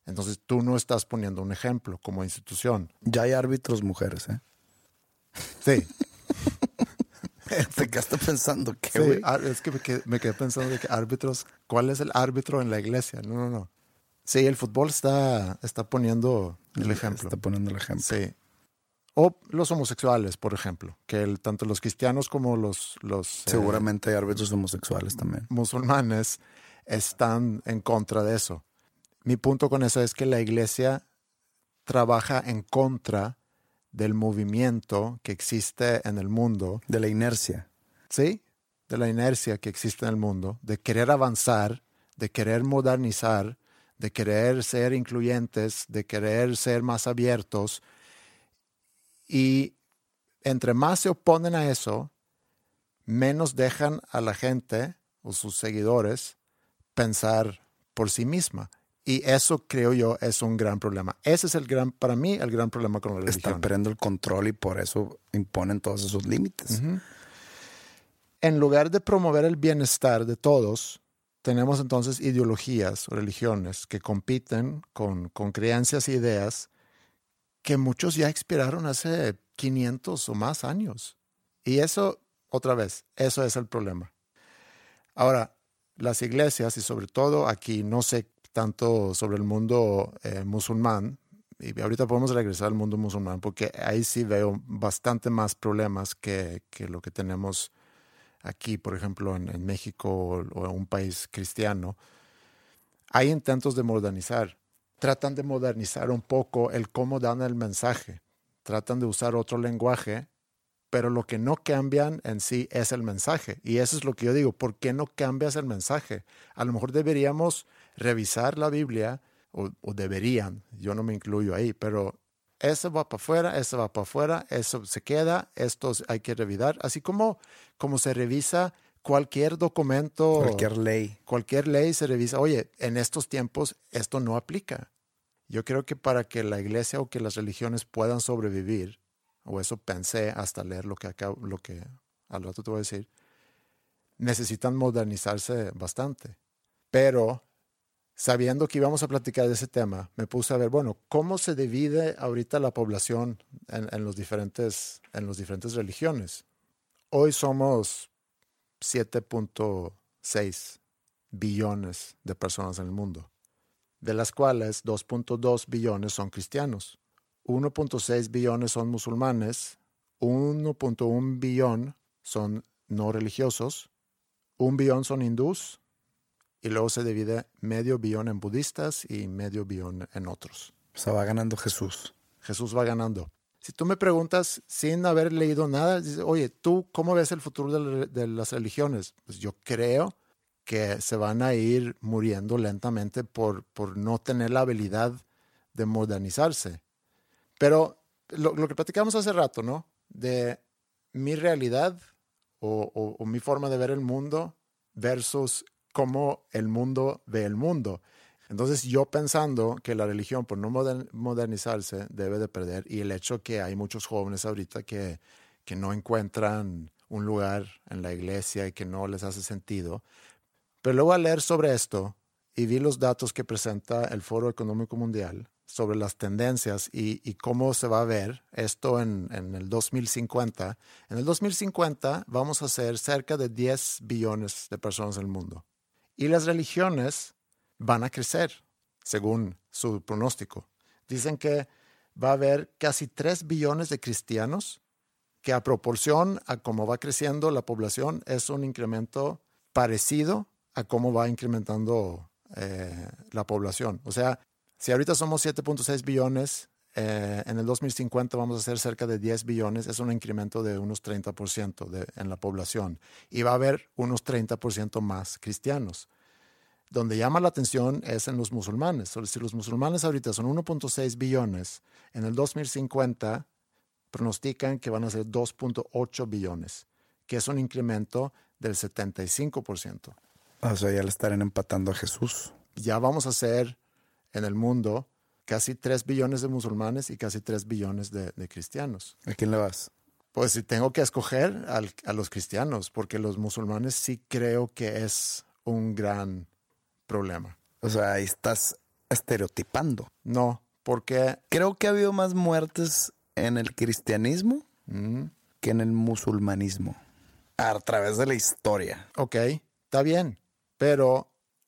Entonces tú no estás poniendo un ejemplo como institución. Ya hay árbitros mujeres, ¿eh? Sí. Te quedaste pensando que... Sí, es que me quedé, me quedé pensando de que árbitros, ¿cuál es el árbitro en la iglesia? No, no, no. Sí, el fútbol está, está poniendo el ejemplo. Está poniendo el ejemplo. Sí. O los homosexuales, por ejemplo, que el, tanto los cristianos como los... los eh, Seguramente hay árbitros homosexuales también. Musulmanes están en contra de eso. Mi punto con eso es que la iglesia trabaja en contra del movimiento que existe en el mundo. De la inercia. Sí, de la inercia que existe en el mundo, de querer avanzar, de querer modernizar, de querer ser incluyentes, de querer ser más abiertos. Y entre más se oponen a eso, menos dejan a la gente o sus seguidores pensar por sí misma. Y eso creo yo es un gran problema. Ese es el gran, para mí, el gran problema con la religión. Están perdiendo el control y por eso imponen todos esos límites. En lugar de promover el bienestar de todos, tenemos entonces ideologías o religiones que compiten con, con creencias e ideas que muchos ya expiraron hace 500 o más años. Y eso, otra vez, eso es el problema. Ahora, las iglesias y sobre todo aquí, no sé tanto sobre el mundo eh, musulmán, y ahorita podemos regresar al mundo musulmán, porque ahí sí veo bastante más problemas que, que lo que tenemos aquí, por ejemplo, en, México o, un país cristiano, hay intentos de modernizar. Tratan de modernizar un poco el cómo dan el mensaje. Tratan de usar otro lenguaje, pero lo que no cambian en sí es el mensaje. Y eso es lo que yo digo, ¿por qué no cambias el mensaje? A lo mejor deberíamos revisar la Biblia o, deberían, yo no me incluyo ahí, pero eso va para afuera, eso va para afuera, eso se queda, esto hay que revisar, así como, como se revisa cualquier documento, Cualquier ley. cualquier ley se revisa, oye, en estos tiempos esto no aplica. Yo creo que para que la iglesia o que las religiones puedan sobrevivir, o eso pensé hasta leer lo que acá, lo que al rato te voy a decir, necesitan modernizarse bastante. Pero sabiendo que íbamos a platicar de ese tema, me puse a ver, bueno, ¿cómo se divide ahorita la población en, en los diferentes, en las diferentes religiones? Hoy somos 7.6 billones de personas en el mundo, de las cuales 2.2 billones son cristianos, 1.6 billones son musulmanes, 1.1 billón son no religiosos, un billón son hindús y luego se divide medio billón en budistas y medio billón en otros. O sea, va ganando Jesús. Jesús va ganando. Si tú me preguntas sin haber leído nada, dices, oye, ¿tú cómo ves el futuro de, las religiones? Pues yo creo que se van a ir muriendo lentamente por, por no tener la habilidad de modernizarse. Pero lo, que platicamos hace rato, ¿no? De mi realidad o, o mi forma de ver el mundo versus cómo el mundo ve el mundo. Entonces yo pensando que la religión por no modernizarse debe de perder y el hecho que hay muchos jóvenes ahorita que, que no encuentran un lugar en la iglesia y que no les hace sentido. Pero luego al leer sobre esto y vi los datos que presenta el Foro Económico Mundial sobre las tendencias y, cómo se va a ver esto en, en, el 2050. En el 2050 vamos a ser cerca de 10 billones de personas en el mundo. Y las religiones van a crecer, según su pronóstico. Dicen que va a haber casi 3 billones de cristianos, que a proporción a cómo va creciendo la población es un incremento parecido a cómo va incrementando eh, la población. O sea, si ahorita somos 7.6 billones, eh, en el 2050 vamos a ser cerca de 10 billones, es un incremento de unos 30% de, en la población. Y va a haber unos 30% más cristianos. Donde llama la atención es en los musulmanes. Si los musulmanes ahorita son 1.6 billones, en el 2050 pronostican que van a ser 2.8 billones, que es un incremento del 75%. O sea, ya le estarán empatando a Jesús. Ya vamos a ser en el mundo casi 3 billones de musulmanes y casi 3 billones de, de cristianos. ¿A quién le vas? Pues si tengo que escoger al, a los cristianos, porque los musulmanes sí creo que es un gran problema. O sea, ahí estás estereotipando. No, porque... Creo que ha habido más muertes en el cristianismo mm, que en el musulmanismo. A través de la historia. ok, está bien, pero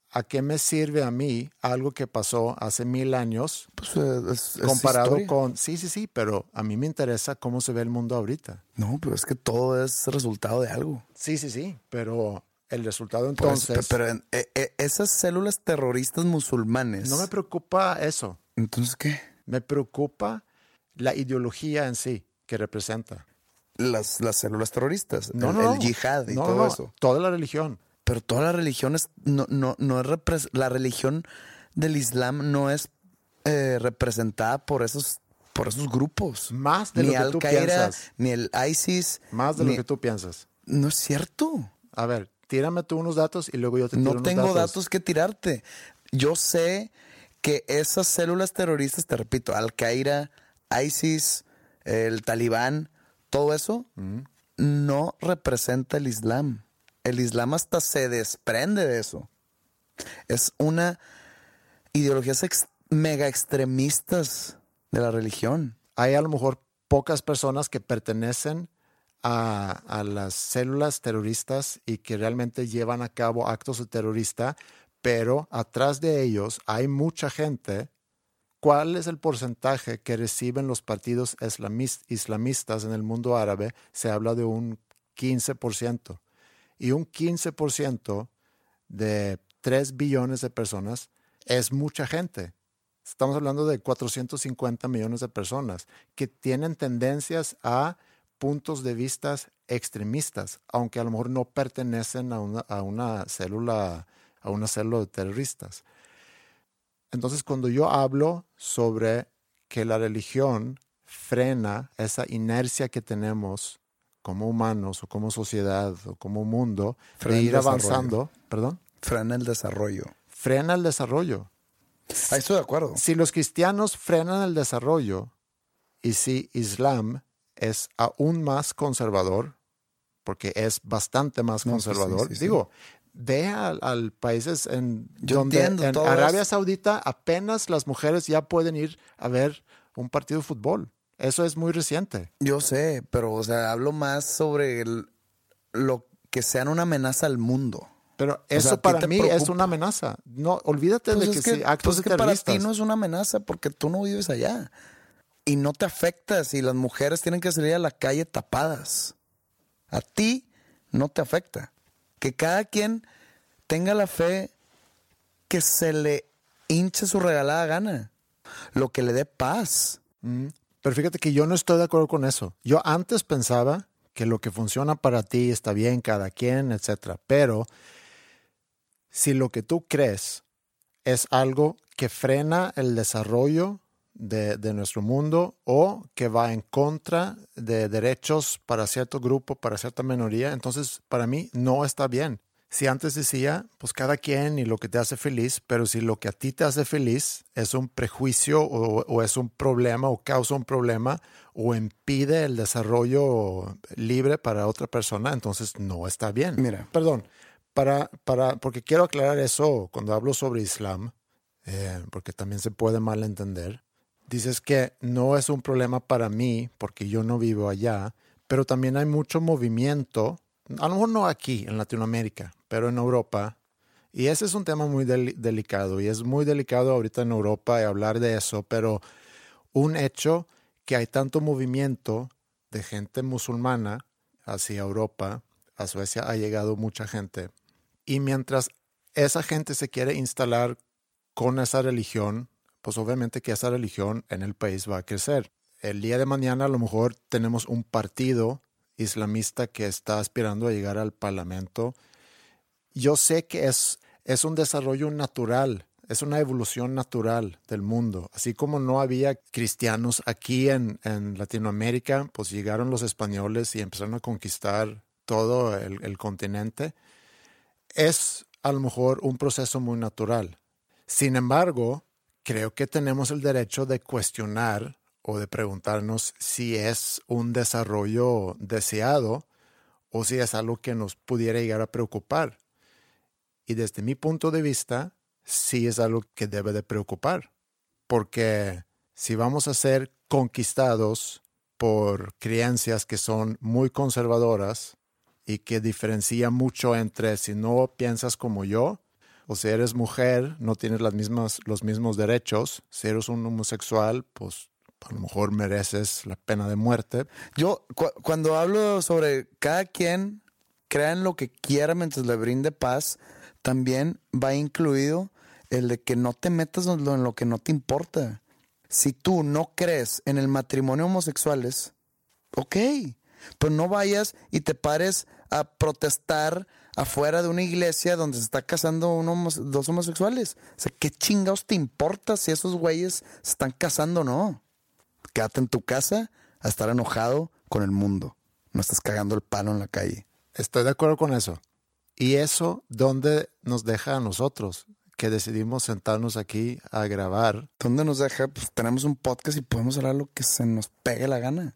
¿a qué me sirve a mí algo que pasó hace mil años Pues eh, es, es comparado historia. con... Sí, sí, sí, pero a mí me interesa cómo se ve el mundo ahorita. No, pero es que todo es resultado de algo. Sí, sí, sí, pero el resultado entonces... pero en- eh, eh, esas células terroristas musulmanes. no me preocupa eso, Entonces, ¿qué? me preocupa la ideología en sí que representa. Las, las células terroristas. No, el, no, el yihad y no, todo eso. Toda la religión. Pero todas las religiones no, no, no es la religión del Islam no es eh, representada por esos por esos grupos. Más de ni lo que Al tú piensas. ni el ISIS. Más de ni- lo que tú piensas. No es cierto. A ver, tírame tú unos datos y luego yo te tiro No unos tengo datos. que tirarte. Yo sé que esas células terroristas, te repito, Al Qaeda, ISIS, el Talibán, todo eso no representa el Islam. El Islam hasta se desprende de eso. Es una ideologías ex- mega extremistas de la religión. Hay a lo mejor pocas personas que pertenecen a, las células terroristas y que realmente llevan a cabo actos de terrorista, pero atrás de ellos hay mucha gente. ¿Cuál es el porcentaje que reciben los partidos islamis- islamistas en el mundo árabe? Se habla de un 15%. Y un 15% de 3 billones de personas es mucha gente. Estamos hablando de 450 millones de personas que tienen tendencias a puntos de vista extremistas, aunque a lo mejor no pertenecen a una, a una célula a una célula de terroristas. Entonces, cuando yo hablo sobre que la religión frena esa inercia que tenemos como humanos o como sociedad o como mundo Frena de el ir desarrollo. avanzando, perdón, Frena el desarrollo. frena el desarrollo. Ahí estoy de acuerdo. Si los cristianos frenan el desarrollo y si Islam es aún más conservador, porque es bastante más No, sí, conservador, sí, sí. digo, ve al, al países en Yo donde en Arabia. Saudita apenas las mujeres ya pueden ir a ver un partido de fútbol. Eso es muy reciente. Yo sé, pero o sea, hablo más sobre el- lo que sean una amenaza al mundo. Pero eso ¿a ti para mí es una amenaza. No, olvídate Pues de que, actos pues es que para ti terroristas. no es una amenaza porque tú no vives allá. Y no te afecta si las mujeres tienen que salir a la calle tapadas. A ti no te afecta. Que cada quien tenga la fe que se le hinche su regalada gana. Lo que le dé paz. Mm, Pero fíjate que yo no estoy de acuerdo con eso. Yo antes pensaba que lo que funciona para ti está bien, cada quien, etcétera. Pero si lo que tú crees es algo que frena el desarrollo de, de nuestro mundo o que va en contra de derechos para cierto grupo, para cierta minoría, entonces para mí no está bien. Si antes decía, pues cada quien y lo que te hace feliz, pero si lo que a ti te hace feliz es un prejuicio o, o es un problema o causa un problema o impide el desarrollo libre para otra persona, entonces no está bien. Mira. Perdón, para, para, porque quiero aclarar eso cuando hablo sobre Islam, eh, porque también se puede malentender. Dices que no es un problema para mí porque yo no vivo allá, pero también hay mucho movimiento, a lo mejor no aquí en Latinoamérica, pero en Europa. Y ese es un tema muy del- delicado y es muy delicado ahorita en Europa hablar de eso, pero un hecho que hay tanto movimiento de gente musulmana hacia Europa, a Suecia ha llegado mucha gente. Y mientras esa gente se quiere instalar con esa religión, pues obviamente que esa religión en el país va a crecer. El día de mañana a lo mejor tenemos un partido islamista que está aspirando a llegar al parlamento. Yo sé que es, es un desarrollo natural, es una evolución natural del mundo. Así como no había cristianos aquí en, en Latinoamérica, pues llegaron los españoles y empezaron a conquistar todo el, el continente. Es a lo mejor un proceso muy natural. Sin embargo, creo que tenemos el derecho de cuestionar o de preguntarnos si es un desarrollo deseado o si es algo que nos pudiera llegar a preocupar. Y desde mi punto de vista, sí es algo que debe de preocupar, porque si vamos a ser conquistados por creencias que son muy conservadoras y que diferencian mucho entre si no piensas como yo, o si eres mujer, no tienes los mismos derechos, si eres un homosexual, pues a lo mejor mereces la pena de muerte. Yo, cu- cuando hablo sobre cada quien crea en lo que quiera mientras le brinde paz, también va incluido el de que no te metas en lo, en lo que no te importa. Si tú no crees en el matrimonio homosexuales, ok, pues no vayas y te pares a protestar afuera de una iglesia donde se está casando un homo- dos homosexuales. O sea, ¿qué chingados te importa si esos güeyes se están casando o no? Quédate en tu casa a estar enojado con el mundo. No estás cagando el palo en la calle. Estoy de acuerdo con eso. ¿Y eso dónde nos deja a nosotros que decidimos sentarnos aquí a grabar? ¿Dónde nos deja? Pues tenemos un podcast y podemos hablar lo que se nos pegue la gana.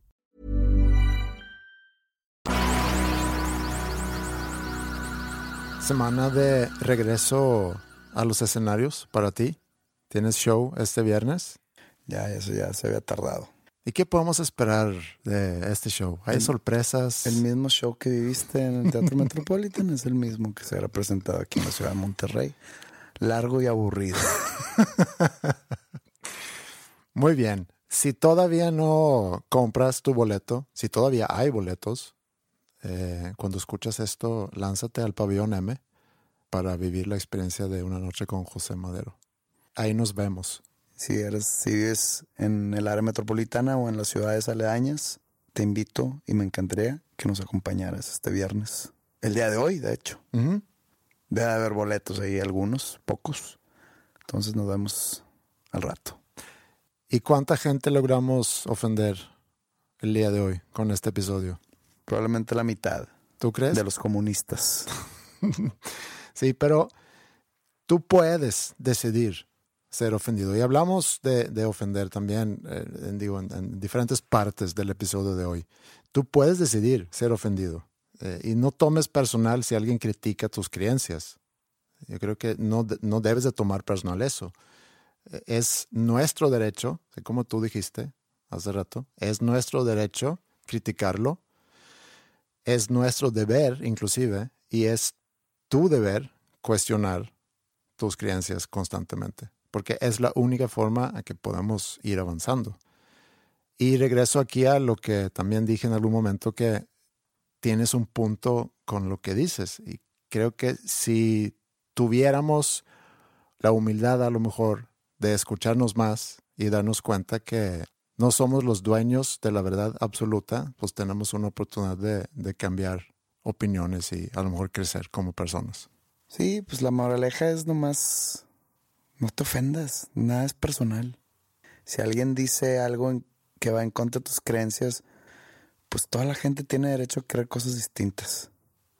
Semana de regreso a los escenarios para ti. ¿Tienes show este viernes? Ya, eso ya se había tardado. ¿Y qué podemos esperar de este show? ¿Hay sorpresas? El mismo show que viviste en el Teatro Metropolitan es el mismo que será presentado aquí en la ciudad de Monterrey. Largo y aburrido. Muy bien. Si todavía no compras tu boleto, si todavía hay boletos, eh, cuando escuchas esto, lánzate al pabellón M para vivir la experiencia de una noche con José Madero. Ahí nos vemos. Si, eres, si vives en el área metropolitana o en las ciudades aledañas, te invito y me encantaría que nos acompañaras este viernes. El día de hoy, de hecho. Ujú. Debe haber boletos ahí, algunos, pocos. Entonces nos vemos al rato. ¿Y cuánta gente logramos ofender el día de hoy con este episodio? Probablemente la mitad ¿Tú crees? de los comunistas. Sí, pero tú puedes decidir ser ofendido. Y hablamos de, de ofender también, eh, en, digo, en, en diferentes partes del episodio de hoy. Tú puedes decidir ser ofendido. Eh, y no tomes personal si alguien critica tus creencias. Yo creo que no, no debes de tomar personal eso. Eh, Es nuestro derecho, como tú dijiste hace rato, es nuestro derecho criticarlo. Es nuestro deber, inclusive, y es tu deber cuestionar tus creencias constantemente, porque es la única forma a que podamos ir avanzando. Y regreso aquí a lo que también dije en algún momento, que tienes un punto con lo que dices. Y creo que si tuviéramos la humildad a lo mejor de escucharnos más y darnos cuenta que no somos los dueños de la verdad absoluta, pues tenemos una oportunidad de, cambiar opiniones y a lo mejor crecer como personas. Sí, pues la moraleja es nomás, no te ofendas, nada es personal. Si alguien dice algo que va en contra de tus creencias, pues toda la gente tiene derecho a creer cosas distintas.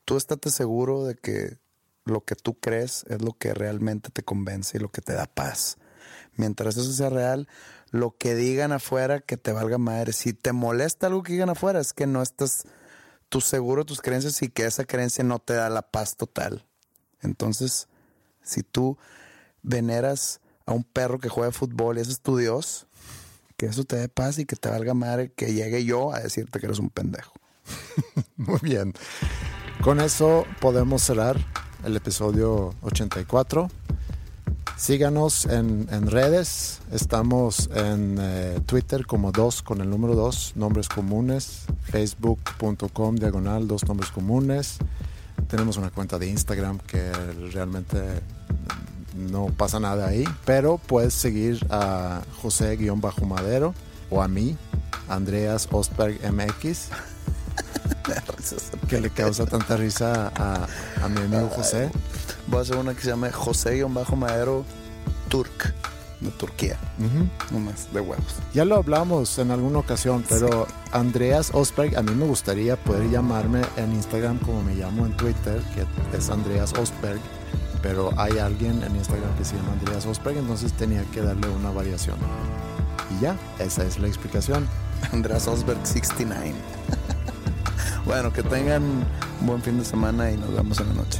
Tú estate seguro de que lo que tú crees es lo que realmente te convence y lo que te da paz. Mientras eso sea real, lo que digan afuera que te valga madre. Si te molesta algo que digan afuera, es que no estás tú seguro tus creencias y que esa creencia no te da la paz total. Entonces, si tú veneras a un perro que juega fútbol y ese es tu Dios, que eso te dé paz y que te valga madre que llegue yo a decirte que eres un pendejo. Muy bien. Con eso podemos cerrar el episodio 84. Síganos en, en redes. Estamos en eh, Twitter como dos con el número dos, nombres comunes. Facebook.com diagonal dos nombres comunes. Tenemos una cuenta de Instagram que realmente no pasa nada ahí, pero puedes seguir a José-Madero o a mí, Andreas Ostberg MX que le causa tanta risa a, a mi amigo José. Voy a hacer una que se llama José-Madero Turk, de Turquía, nomás, de huevos. Ya lo hablamos en alguna ocasión, pero Andreas Osberg, a mí me gustaría poder llamarme en Instagram como me llamo en Twitter, que es Andreas Osberg, pero hay alguien en Instagram que se llama Andreas Osberg, entonces tenía que darle una variación. Y ya, esa es la explicación. András Osberg 69. Bueno, que tengan un buen fin de semana y nos vemos en la noche.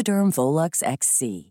Volux XC.